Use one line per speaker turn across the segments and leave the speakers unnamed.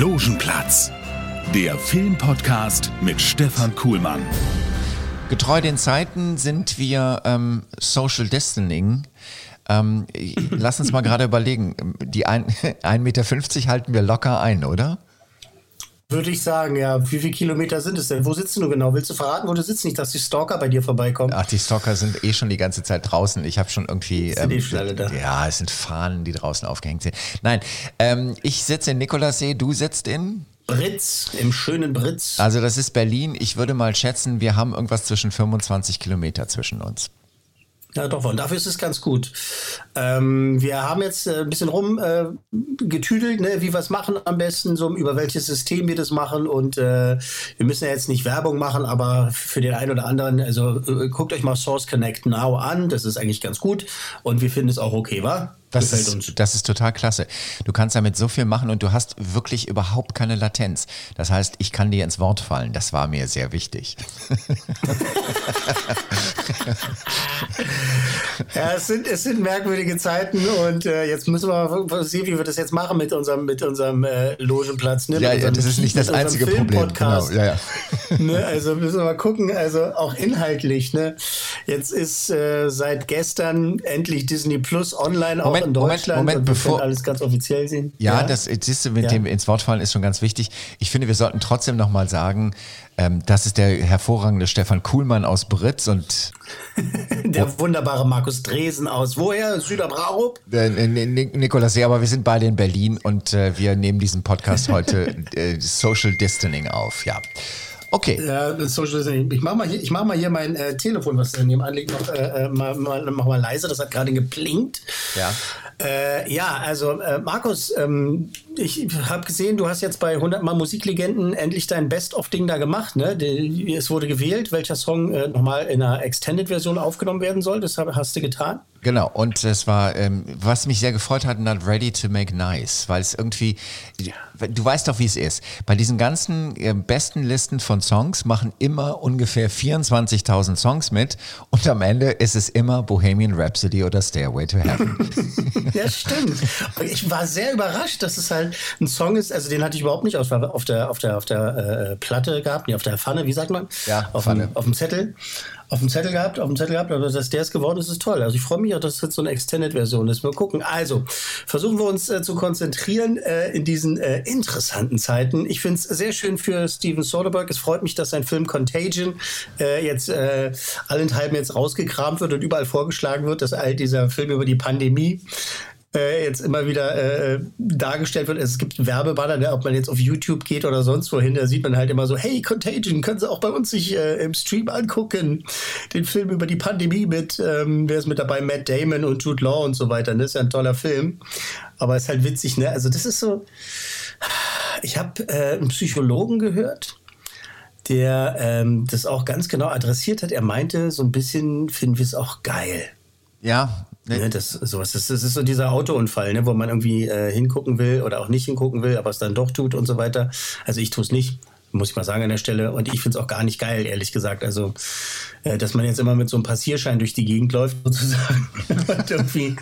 Logenplatz, der Filmpodcast mit Stefan Kuhlmann.
Getreu den Zeiten sind wir ähm, Social Distancing. Ähm, lass uns mal gerade überlegen. Die 1,50 Meter halten wir locker ein, oder?
Würde ich sagen, ja. Wie viele Kilometer sind es denn? Wo sitzt du genau? Willst du verraten, wo du sitzt? Nicht, dass die Stalker bei dir vorbeikommen.
Ach, die Stalker sind eh schon die ganze Zeit draußen. Ich habe schon irgendwie.
Sind ähm, alle da?
Ja, es sind Fahnen, die draußen aufgehängt sind. Nein, ähm, ich sitze in Nikolassee, du sitzt in.
Britz, im schönen Britz.
Also das ist Berlin. Ich würde mal schätzen, wir haben irgendwas zwischen 25 Kilometer zwischen uns.
Ja, doch, und dafür ist es ganz gut. Ähm, wir haben jetzt äh, ein bisschen rumgetüdelt, äh, ne, wie wir es machen am besten, so über welches System wir das machen. Und äh, wir müssen ja jetzt nicht Werbung machen, aber für den einen oder anderen, also äh, guckt euch mal Source Connect Now an. Das ist eigentlich ganz gut. Und wir finden es auch okay, wa?
Das ist, das ist total klasse. Du kannst damit so viel machen und du hast wirklich überhaupt keine Latenz. Das heißt, ich kann dir ins Wort fallen. Das war mir sehr wichtig.
ja, es sind, es sind merkwürdige Zeiten und äh, jetzt müssen wir mal sehen, wie wir das jetzt machen mit unserem, mit unserem äh, Logenplatz.
Ne? Ja, ja, das ist nicht das einzige Problem. Genau, ja, ja.
Ne? Also müssen wir mal gucken, also auch inhaltlich. Ne? Jetzt ist äh, seit gestern endlich Disney Plus online
Moment,
auch in Deutschland.
Moment, Moment, bevor
alles ganz offiziell sehen.
Ja, ja? das siehst du mit ja. dem ins Wort fallen ist schon ganz wichtig. Ich finde, wir sollten trotzdem nochmal sagen, ähm, das ist der hervorragende Stefan Kuhlmann aus Britz und
der wunderbare Markus Dresen aus woher? Süderbrarup?
Äh, Nikolas, ja, aber wir sind beide in Berlin und äh, wir nehmen diesen Podcast heute äh, Social Distancing auf, ja. Okay.
Ja, Social Distancing. Ich mach mal hier, ich mach mal hier mein äh, Telefon, was nebenan liegt, noch äh, äh, mal, mal, mach mal leise. Das hat gerade geblinkt.
Ja.
Äh, ja, also äh, Markus, ähm, ich habe gesehen, du hast jetzt bei 100 Mal Musiklegenden endlich dein Best-of-Ding da gemacht. Ne? Die, es wurde gewählt, welcher Song äh, nochmal in einer Extended-Version aufgenommen werden soll. Das hast du getan.
Genau, und es war, ähm, was mich sehr gefreut hat, Not Ready to Make Nice, weil es irgendwie, du weißt doch, wie es ist. Bei diesen ganzen äh, besten Listen von Songs machen immer ungefähr 24.000 Songs mit und am Ende ist es immer Bohemian Rhapsody oder Stairway to Heaven.
ja, stimmt. Ich war sehr überrascht, dass es halt ein Song ist, also den hatte ich überhaupt nicht auf, auf der, auf der, auf der äh, Platte gehabt, nee, auf der Pfanne, wie sagt man?
Ja,
auf
Pfanne.
Dem, auf dem Zettel auf dem Zettel gehabt, auf dem Zettel gehabt, aber dass der es geworden ist, ist toll. Also ich freue mich auch, dass es jetzt so eine Extended-Version ist. Mal gucken. Also, versuchen wir uns äh, zu konzentrieren äh, in diesen äh, interessanten Zeiten. Ich finde es sehr schön für Steven Soderbergh. Es freut mich, dass sein Film Contagion äh, jetzt äh, allenthalben jetzt rausgekramt wird und überall vorgeschlagen wird, dass all dieser Film über die Pandemie äh, jetzt immer wieder äh, dargestellt wird. Es gibt Werbebanner, ne, ob man jetzt auf YouTube geht oder sonst wohin, da sieht man halt immer so, hey, Contagion, können Sie auch bei uns sich äh, im Stream angucken. Den Film über die Pandemie mit, ähm, wer ist mit dabei? Matt Damon und Jude Law und so weiter. Das ist ja ein toller Film. Aber ist halt witzig, ne? Also das ist so, ich habe äh, einen Psychologen gehört, der ähm, das auch ganz genau adressiert hat. Er meinte, so ein bisschen finden wir es auch geil.
Ja,
Ne? ne, das, sowas, das, das ist so dieser Autounfall, ne, wo man irgendwie äh, hingucken will oder auch nicht hingucken will, aber es dann doch tut und so weiter. Also ich tue es nicht, muss ich mal sagen an der Stelle. Und ich finde es auch gar nicht geil, ehrlich gesagt. Also, äh, dass man jetzt immer mit so einem Passierschein durch die Gegend läuft, sozusagen. und irgendwie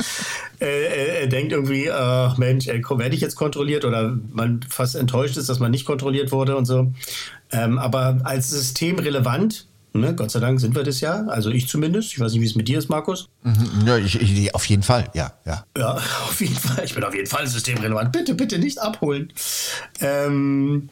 äh, äh, denkt irgendwie, ach Mensch, äh, werde ich jetzt kontrolliert oder man fast enttäuscht ist, dass man nicht kontrolliert wurde und so. Ähm, aber als System relevant Ne? Gott sei Dank sind wir das ja. Also ich zumindest. Ich weiß nicht, wie es mit dir ist, Markus.
Mhm, ja, ich, ich, auf jeden Fall, ja, ja.
Ja, auf jeden Fall. Ich bin auf jeden Fall systemrelevant. Bitte, bitte nicht abholen. Ähm,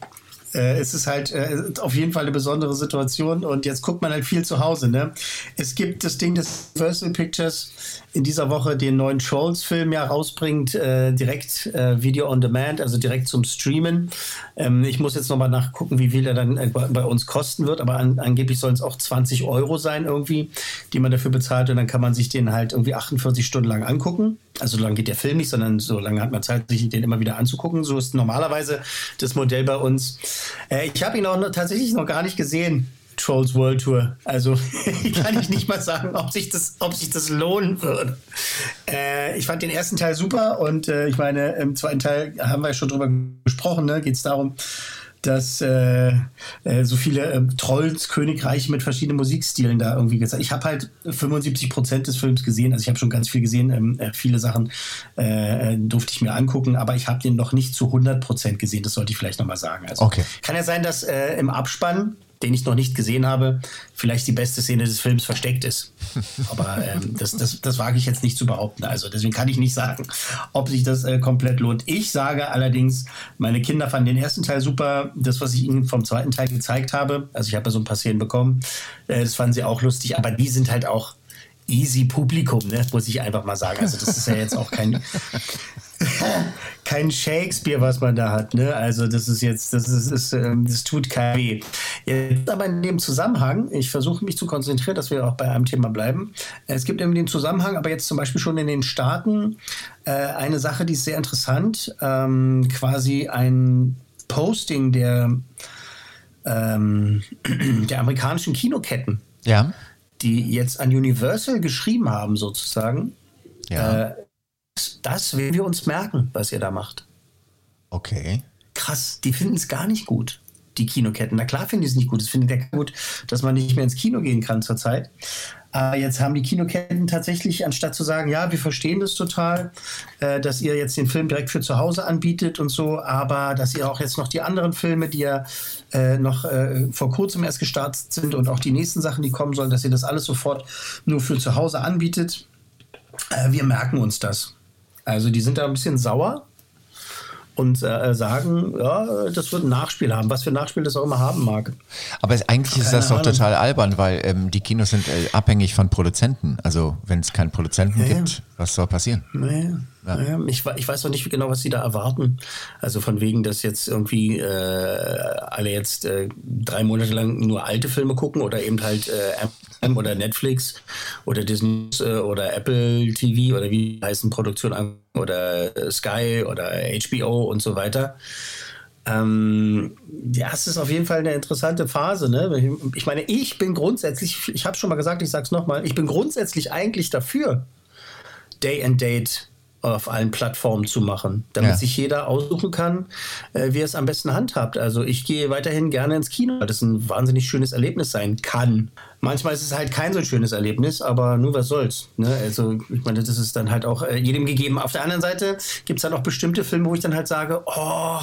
äh, es ist halt äh, auf jeden Fall eine besondere Situation und jetzt guckt man halt viel zu Hause. Ne? Es gibt das Ding, dass Universal Pictures in dieser Woche den neuen Trolls-Film ja rausbringt, äh, direkt äh, Video on Demand, also direkt zum Streamen. Ähm, ich muss jetzt nochmal nachgucken, wie viel er dann äh, bei uns kosten wird, aber an, angeblich sollen es auch 20 Euro sein irgendwie, die man dafür bezahlt und dann kann man sich den halt irgendwie 48 Stunden lang angucken. Also so lange geht der Film nicht, sondern so lange hat man Zeit, sich den immer wieder anzugucken. So ist normalerweise das Modell bei uns. Äh, ich habe ihn auch noch, tatsächlich noch gar nicht gesehen. Trolls World Tour. Also kann ich nicht mal sagen, ob sich das, ob sich das lohnen würde. Äh, ich fand den ersten Teil super und äh, ich meine, im zweiten Teil haben wir schon drüber gesprochen. Ne? Geht es darum, dass äh, äh, so viele äh, Trolls Königreiche mit verschiedenen Musikstilen da irgendwie gezeigt. Ich habe halt 75 Prozent des Films gesehen, also ich habe schon ganz viel gesehen, ähm, äh, viele Sachen äh, äh, durfte ich mir angucken, aber ich habe den noch nicht zu 100 Prozent gesehen, das sollte ich vielleicht nochmal sagen. Also,
okay.
Kann ja sein, dass im Abspann den ich noch nicht gesehen habe, vielleicht die beste Szene des Films versteckt ist. Aber ähm, das, das, das wage ich jetzt nicht zu behaupten. Also deswegen kann ich nicht sagen, ob sich das äh, komplett lohnt. Ich sage allerdings, meine Kinder fanden den ersten Teil super. Das, was ich ihnen vom zweiten Teil gezeigt habe, also ich habe ja so ein paar Szenen bekommen, äh, das fanden sie auch lustig. Aber die sind halt auch easy Publikum, ne? muss ich einfach mal sagen. Also das ist ja jetzt auch kein, kein Shakespeare, was man da hat. Ne? Also das ist jetzt, das ist, ist ähm, das tut kein weh. Jetzt aber in dem Zusammenhang, ich versuche mich zu konzentrieren, dass wir auch bei einem Thema bleiben. Es gibt in dem Zusammenhang, aber jetzt zum Beispiel schon in den Staaten, äh, eine Sache, die ist sehr interessant. Ähm, quasi ein Posting der, ähm, der amerikanischen Kinoketten.
Ja
die jetzt an Universal geschrieben haben, sozusagen, ja. äh, das werden wir uns merken, was ihr da macht.
Okay.
Krass, die finden es gar nicht gut, die Kinoketten. Na klar finden die es nicht gut. Es findet ja gut, dass man nicht mehr ins Kino gehen kann zurzeit. Aber jetzt haben die Kinoketten tatsächlich, anstatt zu sagen, ja, wir verstehen das total, äh, dass ihr jetzt den Film direkt für zu Hause anbietet und so, aber dass ihr auch jetzt noch die anderen Filme, die ja äh, noch äh, vor kurzem erst gestartet sind und auch die nächsten Sachen, die kommen sollen, dass ihr das alles sofort nur für zu Hause anbietet. Äh, wir merken uns das. Also die sind da ein bisschen sauer und äh, sagen, ja, das wird ein Nachspiel haben, was für ein Nachspiel das auch immer haben mag.
Aber es, eigentlich Keine ist das Ahnung. doch total albern, weil ähm, die Kinos sind äh, abhängig von Produzenten. Also wenn es keinen Produzenten ja, gibt, was soll passieren?
Ja. Ja. Ich, ich, weiß noch nicht genau, was sie da erwarten. Also von wegen, dass jetzt irgendwie äh, alle jetzt äh, drei Monate lang nur alte Filme gucken oder eben halt äh, oder Netflix oder Disney äh, oder Apple TV oder wie heißen Produktionen oder äh, Sky oder HBO und so weiter. Ähm, ja, es ist auf jeden Fall eine interessante Phase. Ne? Ich meine, ich bin grundsätzlich, ich habe schon mal gesagt, ich sage es nochmal, ich bin grundsätzlich eigentlich dafür, Day and Date auf allen Plattformen zu machen, damit ja. sich jeder aussuchen kann, äh, wie er es am besten handhabt. Also ich gehe weiterhin gerne ins Kino, weil das ein wahnsinnig schönes Erlebnis sein kann. Manchmal ist es halt kein so schönes Erlebnis, aber nur was soll's. Ne? Also ich meine, das ist dann halt auch äh, jedem gegeben. Auf der anderen Seite gibt es dann auch bestimmte Filme, wo ich dann halt sage, oh,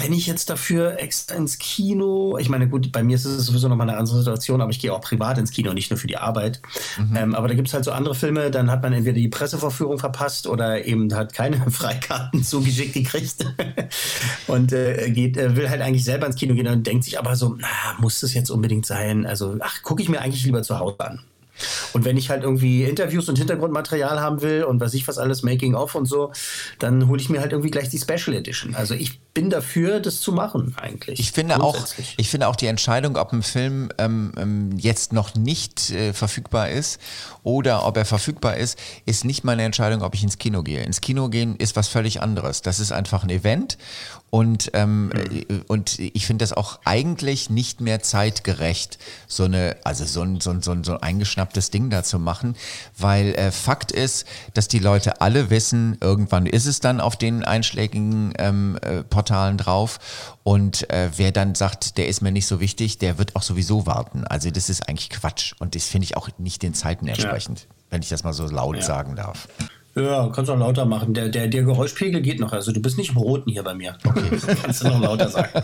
renne ich jetzt dafür extra ins Kino? Ich meine, gut, bei mir ist es sowieso nochmal eine andere Situation, aber ich gehe auch privat ins Kino, nicht nur für die Arbeit. Mhm. Ähm, aber da gibt es halt so andere Filme, dann hat man entweder die Pressevorführung verpasst oder eben hat keine Freikarten zugeschickt gekriegt und äh, geht, äh, will halt eigentlich selber ins Kino gehen und denkt sich aber so, na, muss das jetzt unbedingt sein? Also, ach, gucke ich mir eigentlich lieber zu Hause an. Und wenn ich halt irgendwie Interviews und Hintergrundmaterial haben will und was ich was alles, Making of und so, dann hole ich mir halt irgendwie gleich die Special Edition. Also ich bin dafür, das zu machen eigentlich.
Ich finde auch, ich finde auch die Entscheidung, ob ein Film ähm, ähm, jetzt noch nicht äh, verfügbar ist oder ob er verfügbar ist, ist nicht meine Entscheidung, ob ich ins Kino gehe. Ins Kino gehen ist was völlig anderes. Das ist einfach ein Event und, ähm, mhm. und ich finde das auch eigentlich nicht mehr zeitgerecht, so eine, also so ein, so ein, so ein, so ein eingeschnapptes Ding da zu machen, weil äh, Fakt ist, dass die Leute alle wissen, irgendwann ist es dann auf den einschlägigen ähm, äh, Portalen drauf und äh, wer dann sagt, der ist mir nicht so wichtig, der wird auch sowieso warten. Also das ist eigentlich Quatsch und das finde ich auch nicht den Zeiten entsprechend, ja. wenn ich das mal so laut ja. sagen darf.
Ja, kannst du auch lauter machen. Der, der, der Geräuschpegel geht noch. Also du bist nicht im Roten hier bei mir. Okay. kannst du noch lauter sagen.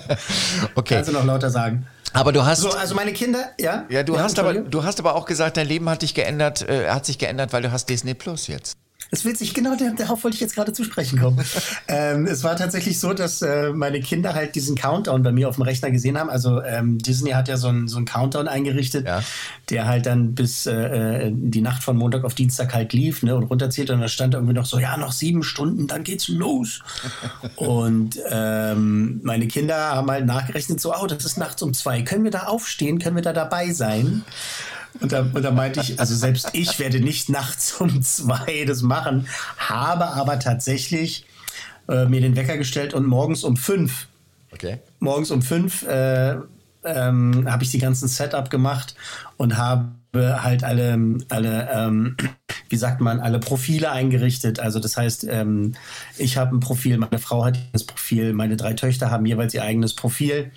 Okay. Kannst du noch lauter sagen.
Aber du hast.
So, also meine Kinder, ja.
Ja, du ja, hast aber, du hast aber auch gesagt, dein Leben hat dich geändert, äh, hat sich geändert, weil du hast Disney Plus jetzt.
Das ist witzig, genau darauf wollte ich jetzt gerade zu sprechen kommen. ähm, es war tatsächlich so, dass äh, meine Kinder halt diesen Countdown bei mir auf dem Rechner gesehen haben. Also ähm, Disney hat ja so einen so Countdown eingerichtet, ja. der halt dann bis äh, äh, die Nacht von Montag auf Dienstag halt lief ne, und runterzählt. Und da stand irgendwie noch so, ja, noch sieben Stunden, dann geht's los. und ähm, meine Kinder haben halt nachgerechnet, so, oh, das ist nachts um zwei. Können wir da aufstehen? Können wir da dabei sein? Und da, und da meinte ich, also selbst ich werde nicht nachts um zwei das machen, habe aber tatsächlich äh, mir den Wecker gestellt und morgens um fünf. Okay. Morgens um fünf äh, ähm, habe ich die ganzen Setup gemacht und habe halt alle, alle ähm, wie sagt man, alle Profile eingerichtet. Also das heißt, ähm, ich habe ein Profil, meine Frau hat das Profil, meine drei Töchter haben jeweils ihr eigenes Profil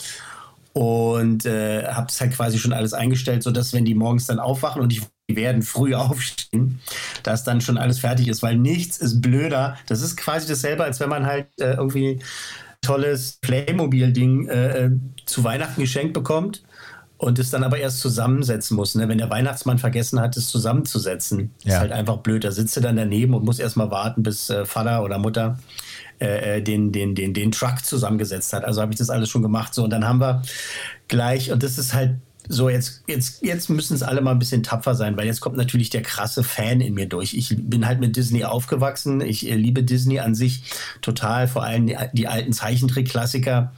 und äh, habe es halt quasi schon alles eingestellt, sodass wenn die morgens dann aufwachen und die werden früh aufstehen, dass dann schon alles fertig ist, weil nichts ist blöder. Das ist quasi dasselbe, als wenn man halt äh, irgendwie tolles Playmobil-Ding äh, äh, zu Weihnachten geschenkt bekommt und es dann aber erst zusammensetzen muss. Ne? Wenn der Weihnachtsmann vergessen hat, es zusammenzusetzen, ja. ist halt einfach blöd. Da sitzt er dann daneben und muss erstmal warten, bis äh, Vater oder Mutter äh, äh, den, den, den, den Truck zusammengesetzt hat. Also habe ich das alles schon gemacht. So, und dann haben wir gleich, und das ist halt so, jetzt, jetzt, jetzt müssen es alle mal ein bisschen tapfer sein, weil jetzt kommt natürlich der krasse Fan in mir durch. Ich bin halt mit Disney aufgewachsen. Ich äh, liebe Disney an sich total, vor allem die, die alten Zeichentrick-Klassiker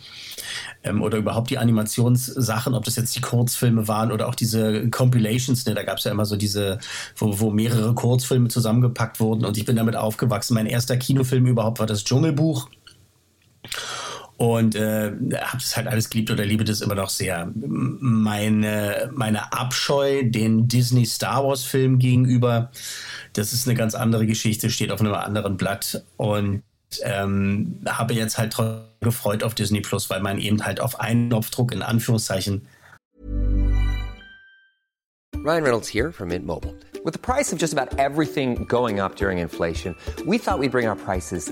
ähm, oder überhaupt die Animationssachen, ob das jetzt die Kurzfilme waren oder auch diese Compilations, ne, da gab es ja immer so diese, wo, wo mehrere Kurzfilme zusammengepackt wurden und ich bin damit aufgewachsen. Mein erster Kinofilm überhaupt war das Dschungelbuch. Und äh, habe es halt alles geliebt oder liebe das immer noch sehr. Meine, meine Abscheu den Disney Star Wars Film gegenüber, das ist eine ganz andere Geschichte, steht auf einem anderen Blatt. Und ähm, habe jetzt halt gefreut auf Disney Plus, weil man eben halt auf einen Knopfdruck in Anführungszeichen.
Ryan Reynolds here from Mint Mobile. With the price of just about everything going up during inflation, we thought we'd bring our prices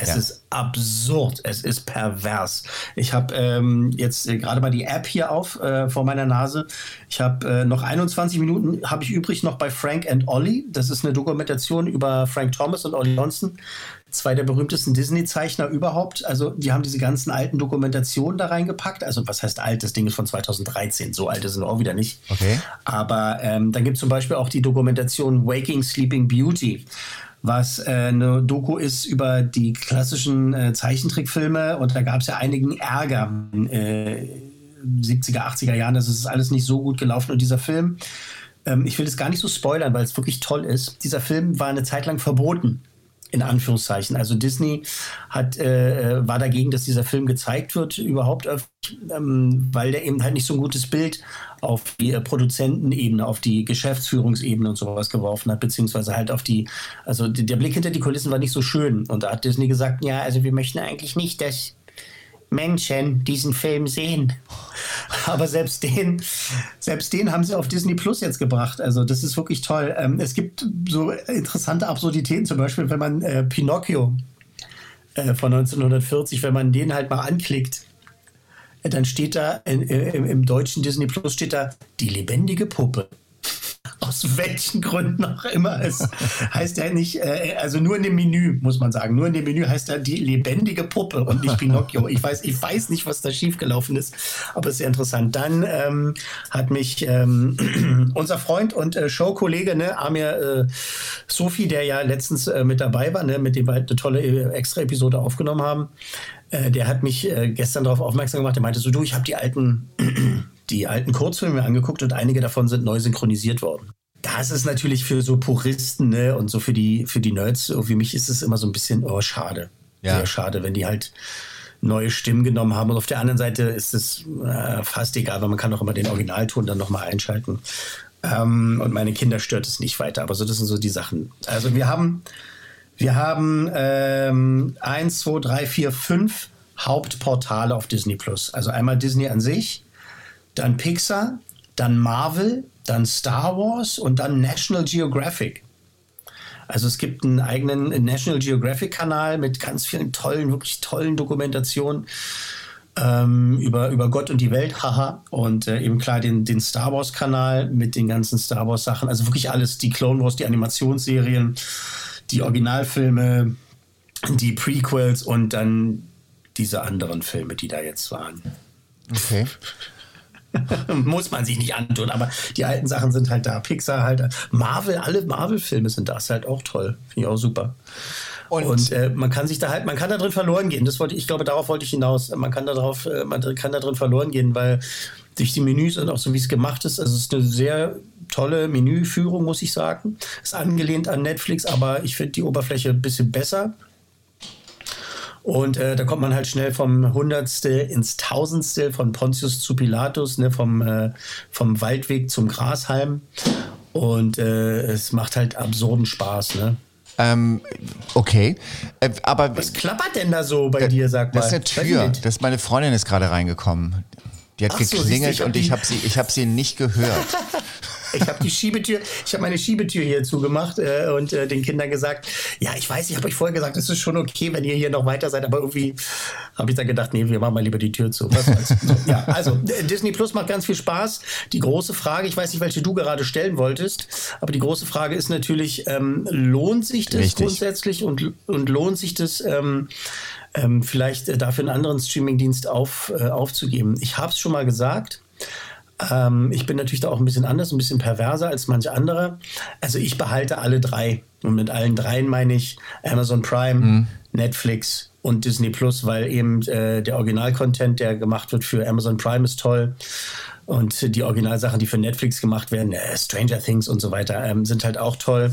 Es ja. ist absurd, es ist pervers. Ich habe ähm, jetzt äh, gerade mal die App hier auf äh, vor meiner Nase. Ich habe äh, noch 21 Minuten habe ich übrig noch bei Frank and Ollie. Das ist eine Dokumentation über Frank Thomas und Ollie Johnson, zwei der berühmtesten Disney-Zeichner überhaupt. Also die haben diese ganzen alten Dokumentationen da reingepackt. Also was heißt alt? Das Ding ist von 2013. So alt ist es auch wieder nicht. Okay. Aber ähm, dann gibt es zum Beispiel auch die Dokumentation Waking Sleeping Beauty was äh, eine Doku ist über die klassischen äh, Zeichentrickfilme. Und da gab es ja einigen Ärger in äh, 70er, 80er Jahren. Das ist alles nicht so gut gelaufen. Und dieser Film, ähm, ich will das gar nicht so spoilern, weil es wirklich toll ist. Dieser Film war eine Zeit lang verboten in Anführungszeichen. Also Disney hat, äh, äh, war dagegen, dass dieser Film gezeigt wird, überhaupt öffentlich, ähm, weil der eben halt nicht so ein gutes Bild auf die äh, Produzentenebene, auf die Geschäftsführungsebene und sowas geworfen hat, beziehungsweise halt auf die, also der Blick hinter die Kulissen war nicht so schön. Und da hat Disney gesagt, ja, also wir möchten eigentlich nicht, dass Menschen diesen Film sehen. Aber selbst den, selbst den haben sie auf Disney Plus jetzt gebracht. Also das ist wirklich toll. Ähm, es gibt so interessante Absurditäten, zum Beispiel, wenn man äh, Pinocchio äh, von 1940, wenn man den halt mal anklickt, äh, dann steht da in, im, im deutschen Disney Plus steht da die lebendige Puppe aus welchen Gründen auch immer. Es heißt ja nicht, äh, also nur in dem Menü, muss man sagen. Nur in dem Menü heißt er die lebendige Puppe und nicht Pinocchio. Ich weiß, ich weiß nicht, was da schiefgelaufen ist, aber sehr interessant. Dann ähm, hat mich ähm, unser Freund und äh, Showkollege, ne, Amir äh, Sofi, der ja letztens äh, mit dabei war, ne, mit dem wir halt eine tolle äh, Extra-Episode aufgenommen haben, äh, der hat mich äh, gestern darauf aufmerksam gemacht. Der meinte so, du, ich habe die alten die alten Kurzfilme angeguckt und einige davon sind neu synchronisiert worden. Das ist natürlich für so Puristen ne, und so für die, für die Nerds, wie mich ist es immer so ein bisschen, oh, schade. Ja. Sehr schade, wenn die halt neue Stimmen genommen haben. Und auf der anderen Seite ist es äh, fast egal, weil man kann auch immer den Originalton dann nochmal einschalten. Ähm, und meine Kinder stört es nicht weiter. Aber so, das sind so die Sachen. Also wir haben Wir haben ähm, eins, zwei, drei, vier, fünf Hauptportale auf Disney Plus. Also einmal Disney an sich, dann Pixar, dann Marvel, dann Star Wars und dann National Geographic. Also es gibt einen eigenen National Geographic Kanal mit ganz vielen tollen, wirklich tollen Dokumentationen ähm, über, über Gott und die Welt, haha. Und äh, eben klar den, den Star Wars Kanal mit den ganzen Star Wars Sachen. Also wirklich alles, die Clone Wars, die Animationsserien, die Originalfilme, die Prequels und dann diese anderen Filme, die da jetzt waren.
Okay.
Muss man sich nicht antun, aber die alten Sachen sind halt da. Pixar halt, Marvel, alle Marvel-Filme sind da. Ist halt auch toll. Finde ich auch super. Und, und äh, man kann sich da halt, man kann da drin verloren gehen. Das wollte ich, glaube, darauf wollte ich hinaus. Man kann da drauf, äh, man kann da drin verloren gehen, weil durch die Menüs und auch so wie es gemacht ist, also es ist eine sehr tolle Menüführung, muss ich sagen. Ist angelehnt an Netflix, aber ich finde die Oberfläche ein bisschen besser. Und äh, da kommt man halt schnell vom Hundertstel ins Tausendstel, von Pontius zu Pilatus, ne, vom, äh, vom Waldweg zum Grashalm. Und äh, es macht halt absurden Spaß, ne?
Ähm, okay, äh, aber
was klappert denn da so bei dir, sag
mal? Das ist eine Tür. Das ist meine Freundin ist gerade reingekommen. Die hat Ach geklingelt so, und ich habe sie, ich habe sie nicht gehört.
Ich habe die Schiebetür, ich habe meine Schiebetür hier zugemacht äh, und äh, den Kindern gesagt, ja, ich weiß, ich habe euch vorher gesagt, es ist schon okay, wenn ihr hier noch weiter seid, aber irgendwie habe ich dann gedacht, nee, wir machen mal lieber die Tür zu. Was ja, also Disney Plus macht ganz viel Spaß. Die große Frage, ich weiß nicht, welche du gerade stellen wolltest, aber die große Frage ist natürlich, ähm, lohnt sich das Richtig. grundsätzlich und, und lohnt sich das ähm, ähm, vielleicht äh, dafür einen anderen Streamingdienst auf, äh, aufzugeben? Ich habe es schon mal gesagt. Ähm, ich bin natürlich da auch ein bisschen anders, ein bisschen perverser als manche andere. Also ich behalte alle drei. Und mit allen dreien meine ich Amazon Prime, mhm. Netflix und Disney Plus, weil eben äh, der Original-Content, der gemacht wird für Amazon Prime, ist toll. Und die Originalsachen, die für Netflix gemacht werden, äh, Stranger Things und so weiter, ähm, sind halt auch toll.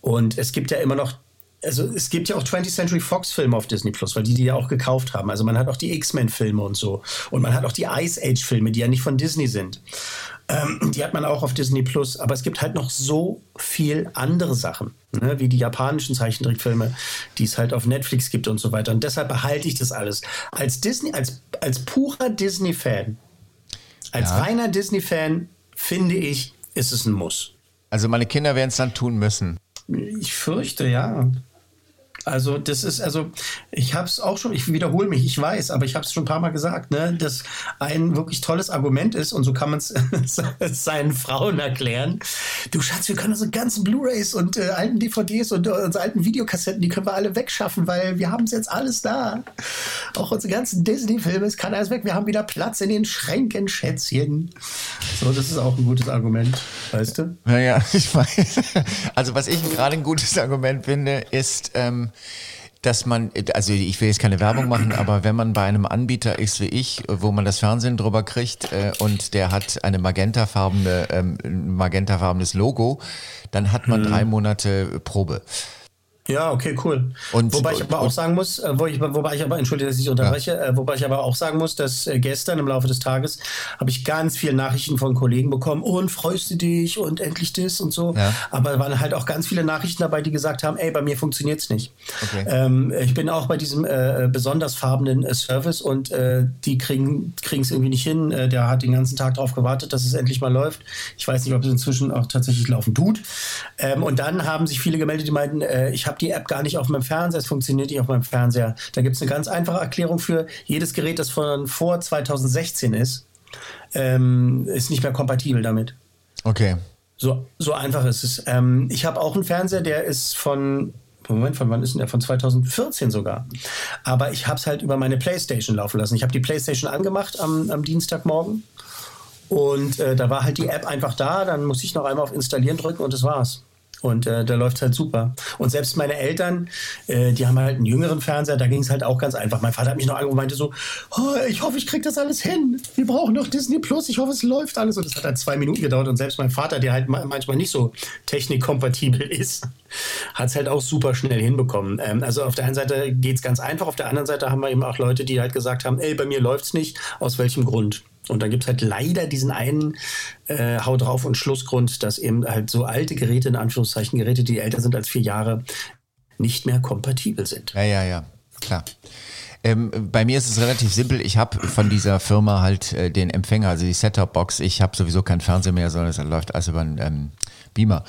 Und es gibt ja immer noch also es gibt ja auch 20th Century Fox Filme auf Disney Plus, weil die die ja auch gekauft haben. Also man hat auch die X-Men Filme und so. Und man hat auch die Ice Age Filme, die ja nicht von Disney sind. Ähm, die hat man auch auf Disney Plus. Aber es gibt halt noch so viel andere Sachen, ne? wie die japanischen Zeichentrickfilme, die es halt auf Netflix gibt und so weiter. Und deshalb behalte ich das alles. Als Disney, als, als purer Disney-Fan, als ja. reiner Disney-Fan, finde ich, ist es ein Muss.
Also meine Kinder werden es dann tun müssen.
Ich fürchte, ja. Also das ist, also ich habe es auch schon, ich wiederhole mich, ich weiß, aber ich habe es schon ein paar Mal gesagt, ne, dass ein wirklich tolles Argument ist und so kann man es seinen Frauen erklären. Du Schatz, wir können unsere ganzen Blu-rays und äh, alten DVDs und äh, unsere alten Videokassetten, die können wir alle wegschaffen, weil wir haben es jetzt alles da. Auch unsere ganzen Disney-Filme, es kann alles weg. Wir haben wieder Platz in den Schränken, Schätzchen. So, das ist auch ein gutes Argument, weißt du?
Naja, ich weiß. Also was ich gerade ein gutes Argument finde, ist ähm, dass man, also ich will jetzt keine Werbung machen, aber wenn man bei einem Anbieter ist wie ich, wo man das Fernsehen drüber kriegt äh, und der hat eine magentafarbene, ähm, magentafarbenes Logo, dann hat man hm. drei Monate Probe.
Ja, okay, cool. Und, wobei ich aber auch sagen muss, äh, wo ich, wobei ich aber, entschuldige, dass ich unterbreche, ja. Äh, wobei ich aber auch sagen muss, dass äh, gestern im Laufe des Tages habe ich ganz viele Nachrichten von Kollegen bekommen, und freust du dich und endlich das und so. Ja. Aber da waren halt auch ganz viele Nachrichten dabei, die gesagt haben, ey, bei mir funktioniert es nicht. Okay. Ähm, ich bin auch bei diesem äh, besonders farbenen äh, Service und äh, die kriegen es irgendwie nicht hin. der hat den ganzen Tag darauf gewartet, dass es endlich mal läuft. Ich weiß nicht, ob es inzwischen auch tatsächlich laufen tut. Ähm, und dann haben sich viele gemeldet, die meinten, ich habe habe die App gar nicht auf meinem Fernseher, es funktioniert nicht auf meinem Fernseher. Da gibt es eine ganz einfache Erklärung für. Jedes Gerät, das von vor 2016 ist, ähm, ist nicht mehr kompatibel damit.
Okay.
So, so einfach ist es. Ähm, ich habe auch einen Fernseher, der ist von Moment, von wann ist denn der? Von 2014 sogar. Aber ich habe es halt über meine Playstation laufen lassen. Ich habe die Playstation angemacht am, am Dienstagmorgen und äh, da war halt die App einfach da. Dann muss ich noch einmal auf Installieren drücken und das war's. Und äh, da läuft es halt super. Und selbst meine Eltern, äh, die haben halt einen jüngeren Fernseher, da ging es halt auch ganz einfach. Mein Vater hat mich noch angerufen und meinte so, oh, ich hoffe, ich kriege das alles hin. Wir brauchen noch Disney Plus, ich hoffe, es läuft alles. Und das hat halt zwei Minuten gedauert. Und selbst mein Vater, der halt manchmal nicht so technikkompatibel ist, hat es halt auch super schnell hinbekommen. Ähm, also auf der einen Seite geht es ganz einfach, auf der anderen Seite haben wir eben auch Leute, die halt gesagt haben, ey, bei mir läuft es nicht, aus welchem Grund? Und dann gibt es halt leider diesen einen äh, Hau drauf und Schlussgrund, dass eben halt so alte Geräte, in Anführungszeichen Geräte, die älter sind als vier Jahre, nicht mehr kompatibel sind.
Ja, ja, ja, klar. Ähm, bei mir ist es relativ simpel. Ich habe von dieser Firma halt äh, den Empfänger, also die Set-Top-Box. Ich habe sowieso keinen Fernseher mehr, sondern es läuft alles über ein ähm, Beamer.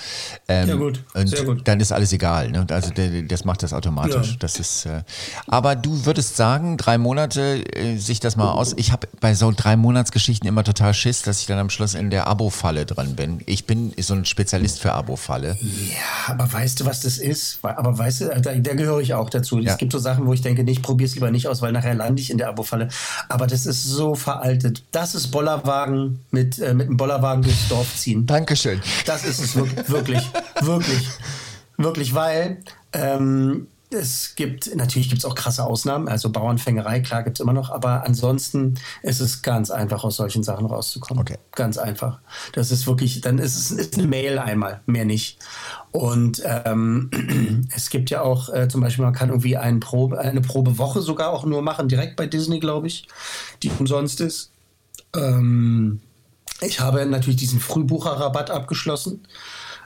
Ähm,
Ja, gut,
Und
sehr gut.
dann ist alles egal. Ne? Also das macht das automatisch.
Ja.
Das ist. Äh, aber du würdest sagen, drei Monate äh, sich das mal aus. Ich habe bei so drei Monatsgeschichten immer total Schiss, dass ich dann am Schluss in der Abo-Falle drin bin. Ich bin so ein Spezialist für Abo-Falle.
Ja, aber weißt du, was das ist? Aber weißt du, da, da gehöre ich auch dazu.
Ja.
Es gibt so Sachen, wo ich denke, nee, ich probiere es lieber nicht aus, weil nachher lande ich in der Abo-Falle. Aber das ist so veraltet. Das ist Bollerwagen mit, äh, mit einem Bollerwagen durchs Dorf ziehen.
Dankeschön.
Das ist es wirklich, wirklich, wirklich, wirklich, weil ähm, es gibt, natürlich gibt es auch krasse Ausnahmen, also Bauernfängerei, klar gibt es immer noch, aber ansonsten ist es ganz einfach, aus solchen Sachen rauszukommen.
Okay.
Ganz einfach. Das ist wirklich, dann ist es ist eine Mail einmal, mehr nicht. Und ähm, es gibt ja auch äh, zum Beispiel, man kann irgendwie eine, Probe, eine Probewoche sogar auch nur machen, direkt bei Disney, glaube ich, die umsonst ist. Ähm, ich habe natürlich diesen Frühbucherrabatt abgeschlossen,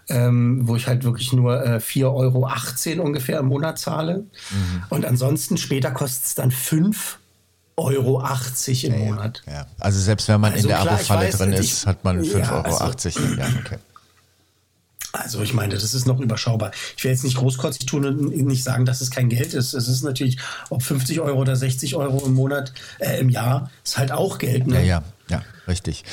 ähm, wo ich halt wirklich nur äh, 4,18 Euro ungefähr im Monat zahle. Und ansonsten später kostet es dann 5,80 Euro im Monat.
Ja, also selbst wenn man
Also
in der
klar,
Abo-Falle
weiß,
drin
ich-
ist, hat man 5,80
Ja,
Euro.
also-
ja, okay.
Also ich meine, das ist noch überschaubar. Ich will jetzt nicht großkotzig tun und nicht sagen, dass es kein Geld ist. Es ist natürlich, ob 50 Euro oder 60 Euro im Monat, äh, im Jahr, ist halt auch Geld. Ne?
Ja, ja, ja, richtig.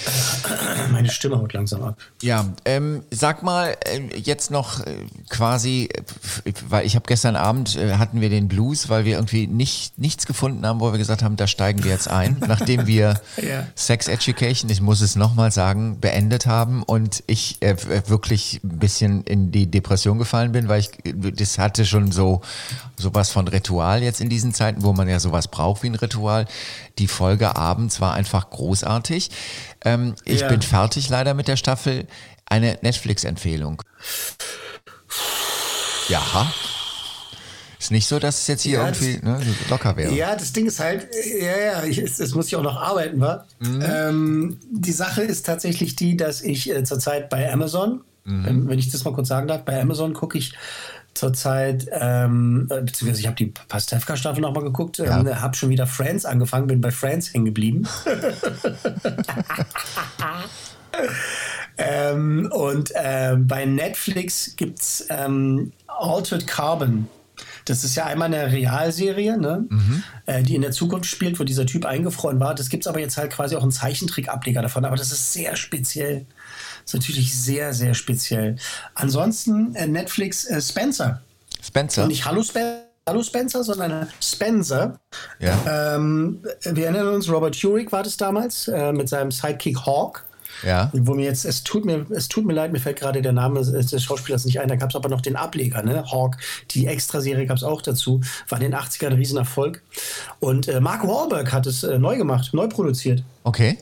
Meine Stimme haut langsam ab.
Ja, ähm, sag mal, äh, jetzt noch äh, quasi, äh, weil ich habe gestern Abend, äh, hatten wir den Blues, weil wir irgendwie nicht, nichts gefunden haben, wo wir gesagt haben, da steigen wir jetzt ein, nachdem wir
Ja.
Sex Education, ich muss es nochmal sagen, beendet haben und ich äh, wirklich ein bisschen in die Depression gefallen bin, weil ich, das hatte schon so sowas von Ritual jetzt in diesen Zeiten, wo man ja sowas braucht wie ein Ritual. Die Folge abends war einfach großartig. Ähm, ich
Ja.
bin fertig leider mit der Staffel. Eine Netflix-Empfehlung. Ja. Ist nicht so, dass es jetzt hier
Ja,
irgendwie ne, locker wäre.
Ja, das Ding ist halt, ja, ja, ich, es, es muss ich auch noch arbeiten, wa? Ähm, die Sache ist tatsächlich die, dass ich äh, zurzeit bei Amazon, ähm, wenn ich das mal kurz sagen darf, bei Amazon gucke ich zurzeit, ähm, äh, beziehungsweise ich habe die Pastewka-Staffel nochmal geguckt,
Ja.
ähm, habe schon wieder Friends angefangen, bin bei Friends hängen geblieben. ähm, und ähm, bei Netflix gibt es ähm, Altered Carbon. Das ist ja einmal eine Realserie, ne? äh, die in der Zukunft spielt, wo dieser Typ eingefroren war. Das gibt es aber jetzt halt quasi auch einen Zeichentrick-Ableger davon. Aber das ist sehr speziell. Ist natürlich sehr, sehr speziell. Ansonsten äh, Netflix äh, Spencer.
Spencer.
Und nicht Hallo Spencer. Hallo Spencer, sondern Spencer.
Ja.
Ähm, wir erinnern uns, Robert Urich war das damals äh, mit seinem Sidekick Hawk.
Ja.
Wo mir jetzt, es tut mir, es tut mir leid, mir fällt gerade der Name des Schauspielers nicht ein. Da gab es aber noch den Ableger, ne? Hawk. Die Extraserie gab es auch dazu. War in den 80ern ein Riesenerfolg. Und äh, Mark Wahlberg hat es äh, neu gemacht, neu produziert.
Okay.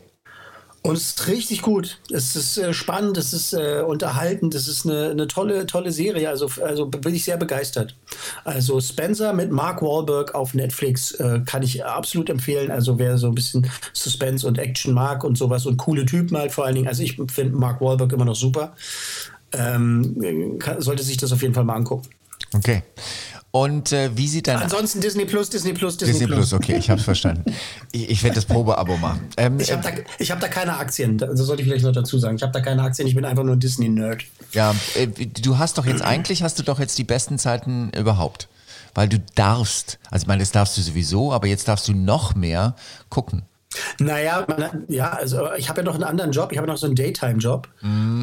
Und es ist richtig gut. Es ist äh, spannend, es ist äh, unterhaltend, es ist eine, eine tolle, tolle Serie. Also, also bin ich sehr begeistert. Also Spencer mit Mark Wahlberg auf Netflix äh, kann ich absolut empfehlen. Also wer so ein bisschen Suspense und Action mag und sowas und coole Typen halt vor allen Dingen. Also ich finde Mark Wahlberg immer noch super. Ähm, kann, sollte sich das auf jeden Fall mal angucken.
Okay. Und äh, wie sieht dein
Ansonsten Disney Plus, Disney Plus, Disney,
Disney Plus? Okay, ich habe es verstanden. Ich, ich werde das Probeabo machen. Ähm,
Ich habe da, ich hab da keine Aktien, das sollte ich vielleicht noch dazu sagen. Ich habe da keine Aktien, ich bin einfach nur ein Disney-Nerd.
Ja, äh, du hast doch jetzt eigentlich hast du doch jetzt die besten Zeiten überhaupt, weil du darfst. Also ich meine, das darfst du sowieso, aber jetzt darfst du noch mehr gucken.
Naja, man, ja, also ich habe ja noch einen anderen Job, ich habe noch so einen Daytime-Job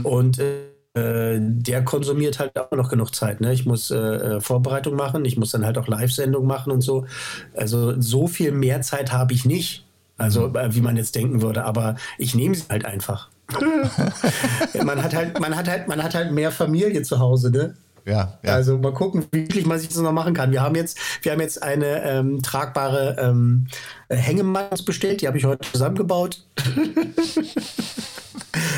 und äh, der konsumiert halt auch noch genug Zeit. Ne? Ich muss äh, äh, Vorbereitung machen, ich muss dann halt auch Live-Sendungen machen und so. Also so viel mehr Zeit habe ich nicht, also äh, wie man jetzt denken würde, aber ich nehme sie halt einfach. man hat halt, man hat halt, man hat halt mehr Familie zu Hause, ne?
Ja, ja.
Also mal gucken, wie wirklich man sich das noch machen kann. Wir haben jetzt, wir haben jetzt eine ähm, tragbare ähm, Hängematte bestellt, die habe ich heute zusammengebaut.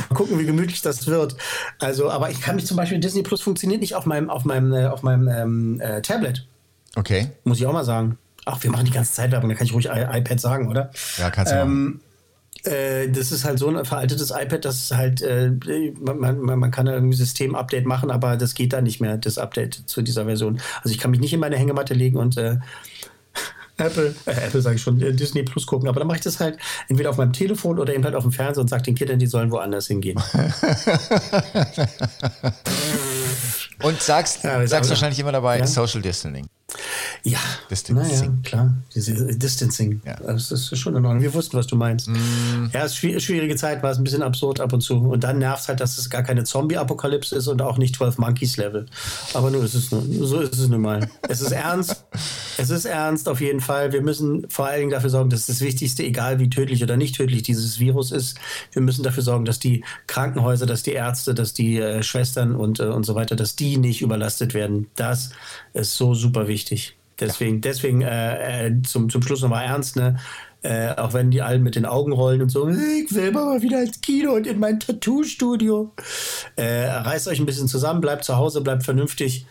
mal gucken, wie gemütlich das wird. Also, aber ich kann mich zum Beispiel Disney Plus funktioniert nicht auf meinem, auf meinem, äh, auf meinem ähm, äh, Tablet,
okay.
muss ich auch mal sagen. Ach, wir machen die ganze Zeit Werbung, da kann ich ruhig I iPad sagen, oder?
Ja, kannst du.
Ähm, Äh, das ist halt so ein veraltetes iPad, dass halt äh, man, man, man kann ein System-Update machen, aber das geht da nicht mehr, das Update zu dieser Version. Also ich kann mich nicht in meine Hängematte legen und äh, Apple, äh, Apple sage ich schon, äh, Disney Plus gucken, aber dann mache ich das halt entweder auf meinem Telefon oder eben halt auf dem Fernseher und sage den Kindern, die sollen woanders hingehen.
und sagst, ja, sagst wahrscheinlich immer dabei ja? Social Distancing.
Ja, Distancing. Naja, klar. Diese Distancing. Ja. Das ist schon in Ordnung. Wir wussten, was du meinst. Mm. Ja, es ist schwierige Zeit, war es ein bisschen absurd ab und zu. Und dann nervt es halt, dass es gar keine Zombie-Apokalypse ist und auch nicht 12 Monkeys Level. Aber nur ist es so ist es nun mal. es ist ernst. Es ist ernst auf jeden Fall. Wir müssen vor allen Dingen dafür sorgen, dass das Wichtigste, egal wie tödlich oder nicht tödlich dieses Virus ist, wir müssen dafür sorgen, dass die Krankenhäuser, dass die Ärzte, dass die äh, Schwestern und, äh, und so weiter, dass die nicht überlastet werden. Das ist so super wichtig. Deswegen, deswegen äh, äh, zum, zum Schluss nochmal ernst, ne? Äh, auch wenn die allen mit den Augen rollen und so, ich will mal wieder ins Kino und in mein Tattoo-Studio. Äh, reißt euch ein bisschen zusammen, bleibt zu Hause, bleibt vernünftig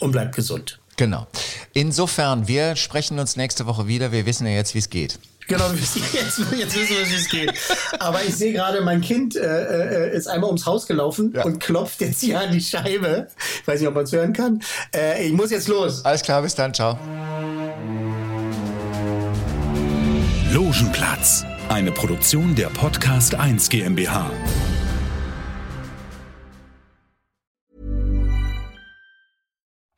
und bleibt gesund.
Genau. Insofern, wir sprechen uns nächste Woche wieder. Wir wissen ja jetzt, wie es geht.
Genau, jetzt, jetzt wissen wir, wie es geht. Aber ich sehe gerade, mein Kind äh, äh, ist einmal ums Haus gelaufen ja. und klopft jetzt hier an die Scheibe. Ich weiß nicht, ob man es hören kann. Äh, ich muss jetzt los.
Alles klar, bis dann. Ciao.
Logenplatz, eine Produktion der Podcast 1 GmbH.